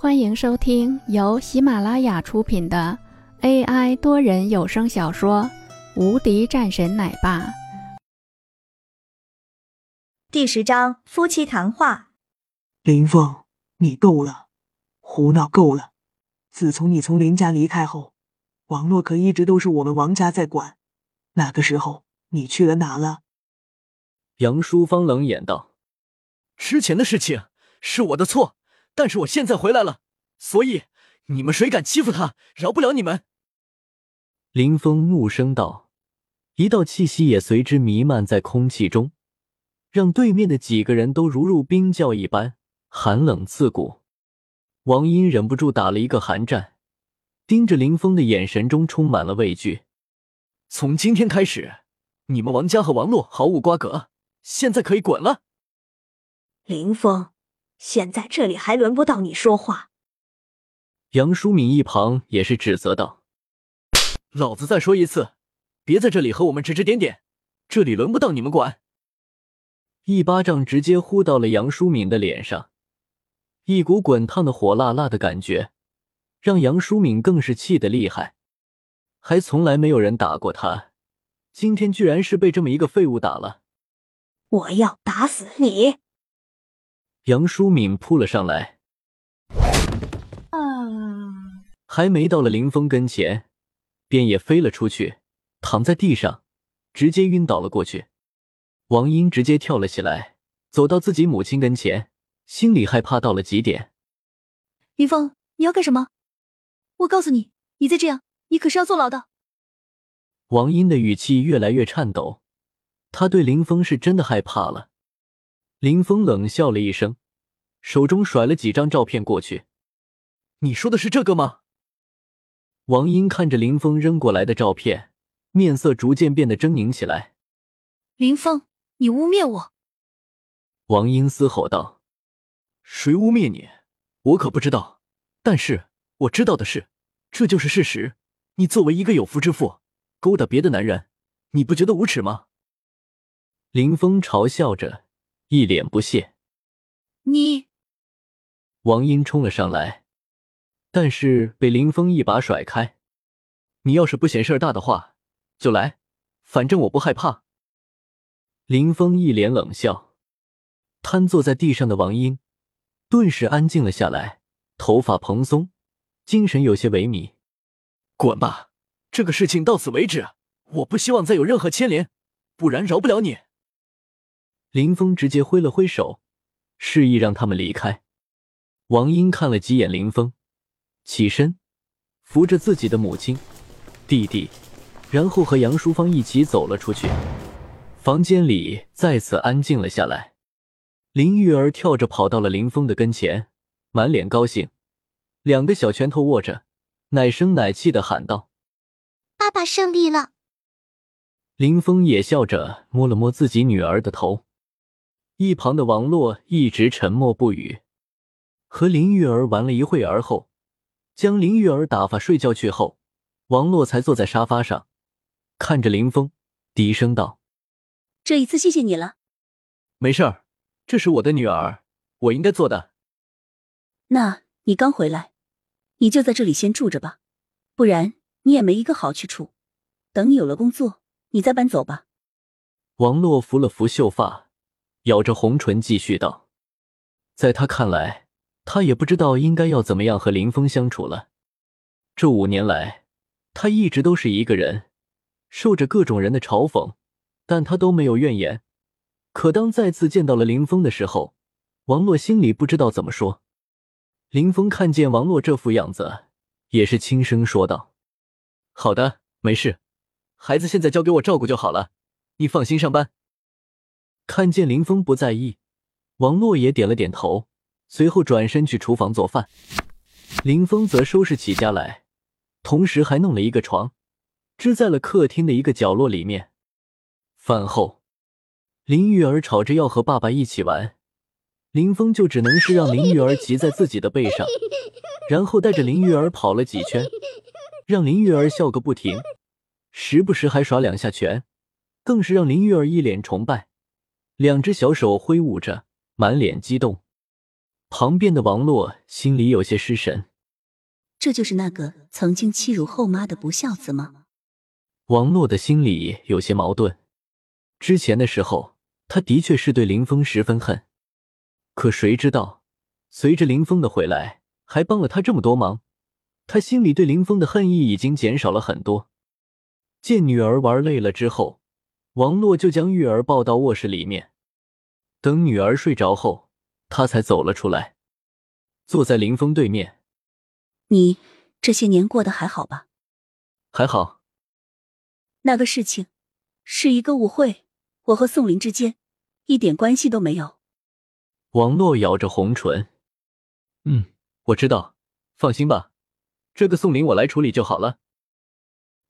欢迎收听由喜马拉雅出品的 AI 多人有声小说《无敌战神奶爸》第十章夫妻谈话。林峰，你够了，胡闹够了！自从你从林家离开后，王洛可一直都是我们王家在管。那个时候你去了哪了？杨淑芳冷眼道：“之前的事情是我的错。”但是我现在回来了，所以你们谁敢欺负他，饶不了你们！林峰怒声道，一道气息也随之弥漫在空气中，让对面的几个人都如入冰窖一般，寒冷刺骨。王英忍不住打了一个寒战，盯着林峰的眼神中充满了畏惧。从今天开始，你们王家和王洛毫无瓜葛，现在可以滚了。林峰。现在这里还轮不到你说话。杨淑敏一旁也是指责道：“老子再说一次，别在这里和我们指指点点，这里轮不到你们管。”一巴掌直接呼到了杨淑敏的脸上，一股滚烫的火辣辣的感觉，让杨淑敏更是气得厉害。还从来没有人打过他，今天居然是被这么一个废物打了。我要打死你！杨淑敏扑了上来，啊！还没到了林峰跟前，便也飞了出去，躺在地上，直接晕倒了过去。王英直接跳了起来，走到自己母亲跟前，心里害怕到了极点。林峰，你要干什么？我告诉你，你再这样，你可是要坐牢的。王英的语气越来越颤抖，她对林峰是真的害怕了。林峰冷笑了一声，手中甩了几张照片过去。你说的是这个吗？王英看着林峰扔过来的照片，面色逐渐变得狰狞起来。林峰，你污蔑我！王英嘶吼道：“谁污蔑你？我可不知道。但是我知道的是，这就是事实。你作为一个有夫之妇，勾搭别的男人，你不觉得无耻吗？”林峰嘲笑着。一脸不屑，你王英冲了上来，但是被林峰一把甩开。你要是不嫌事儿大的话，就来，反正我不害怕。林峰一脸冷笑，瘫坐在地上的王英顿时安静了下来，头发蓬松，精神有些萎靡。滚吧，这个事情到此为止，我不希望再有任何牵连，不然饶不了你。林峰直接挥了挥手，示意让他们离开。王英看了几眼林峰，起身扶着自己的母亲、弟弟，然后和杨淑芳一起走了出去。房间里再次安静了下来。林玉儿跳着跑到了林峰的跟前，满脸高兴，两个小拳头握着，奶声奶气的喊道：“爸爸胜利了！”林峰也笑着摸了摸自己女儿的头。一旁的王洛一直沉默不语，和林玉儿玩了一会儿后，将林玉儿打发睡觉去后，王洛才坐在沙发上，看着林峰，低声道：“这一次谢谢你了。”“没事儿，这是我的女儿，我应该做的。”“那你刚回来，你就在这里先住着吧，不然你也没一个好去处。等你有了工作，你再搬走吧。”王洛扶了扶秀发。咬着红唇，继续道：“在他看来，他也不知道应该要怎么样和林峰相处了。这五年来，他一直都是一个人，受着各种人的嘲讽，但他都没有怨言。可当再次见到了林峰的时候，王洛心里不知道怎么说。林峰看见王洛这副样子，也是轻声说道：‘好的，没事，孩子现在交给我照顾就好了，你放心上班。’”看见林峰不在意，王洛也点了点头，随后转身去厨房做饭。林峰则收拾起家来，同时还弄了一个床，支在了客厅的一个角落里面。饭后，林玉儿吵着要和爸爸一起玩，林峰就只能是让林玉儿骑在自己的背上，然后带着林玉儿跑了几圈，让林玉儿笑个不停，时不时还耍两下拳，更是让林玉儿一脸崇拜。两只小手挥舞着，满脸激动。旁边的王洛心里有些失神。这就是那个曾经欺辱后妈的不孝子吗？王洛的心里有些矛盾。之前的时候，他的确是对林峰十分恨，可谁知道，随着林峰的回来，还帮了他这么多忙，他心里对林峰的恨意已经减少了很多。见女儿玩累了之后，王洛就将玉儿抱到卧室里面，等女儿睡着后，他才走了出来，坐在林峰对面。你这些年过得还好吧？还好。那个事情是一个误会，我和宋林之间一点关系都没有。王洛咬着红唇，嗯，我知道，放心吧，这个宋林我来处理就好了。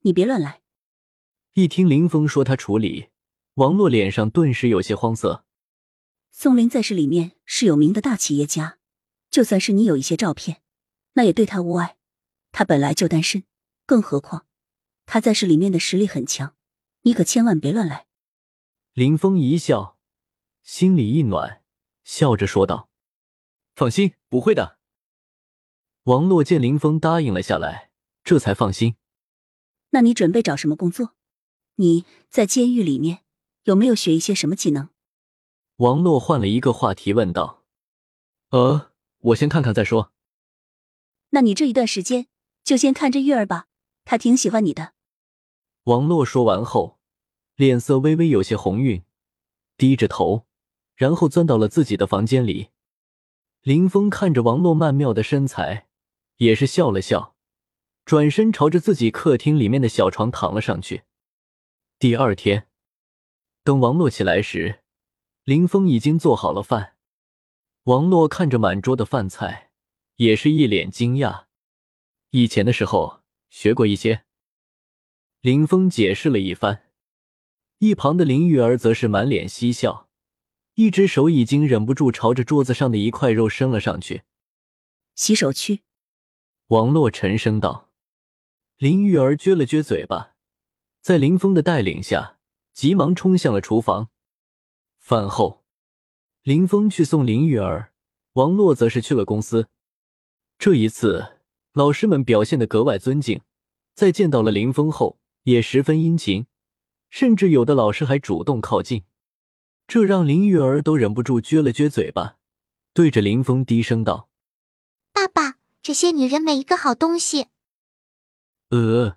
你别乱来。一听林峰说他处理，王洛脸上顿时有些慌色。宋林在市里面是有名的大企业家，就算是你有一些照片。那也对他无碍，他本来就单身，更何况他在市里面的实力很强，你可千万别乱来。林峰一笑，心里一暖，笑着说道：“放心，不会的。”王洛见林峰答应了下来，这才放心。那你准备找什么工作？你在监狱里面有没有学一些什么技能？王洛换了一个话题问道：“呃，我先看看再说。”那你这一段时间就先看着玉儿吧，她挺喜欢你的。王洛说完后，脸色微微有些红晕，低着头，然后钻到了自己的房间里。林峰看着王洛曼妙的身材，也是笑了笑，转身朝着自己客厅里面的小床躺了上去。第二天，等王洛起来时，林峰已经做好了饭。王洛看着满桌的饭菜。也是一脸惊讶，以前的时候学过一些。林峰解释了一番，一旁的林玉儿则是满脸嬉笑，一只手已经忍不住朝着桌子上的一块肉伸了上去。洗手去。王洛沉声道。林玉儿撅了撅嘴巴，在林峰的带领下，急忙冲向了厨房。饭后，林峰去送林玉儿，王洛则是去了公司。这一次，老师们表现得格外尊敬，在见到了林峰后，也十分殷勤，甚至有的老师还主动靠近，这让林玉儿都忍不住撅了撅嘴巴，对着林峰低声道：“爸爸，这些女人没一个好东西。”呃，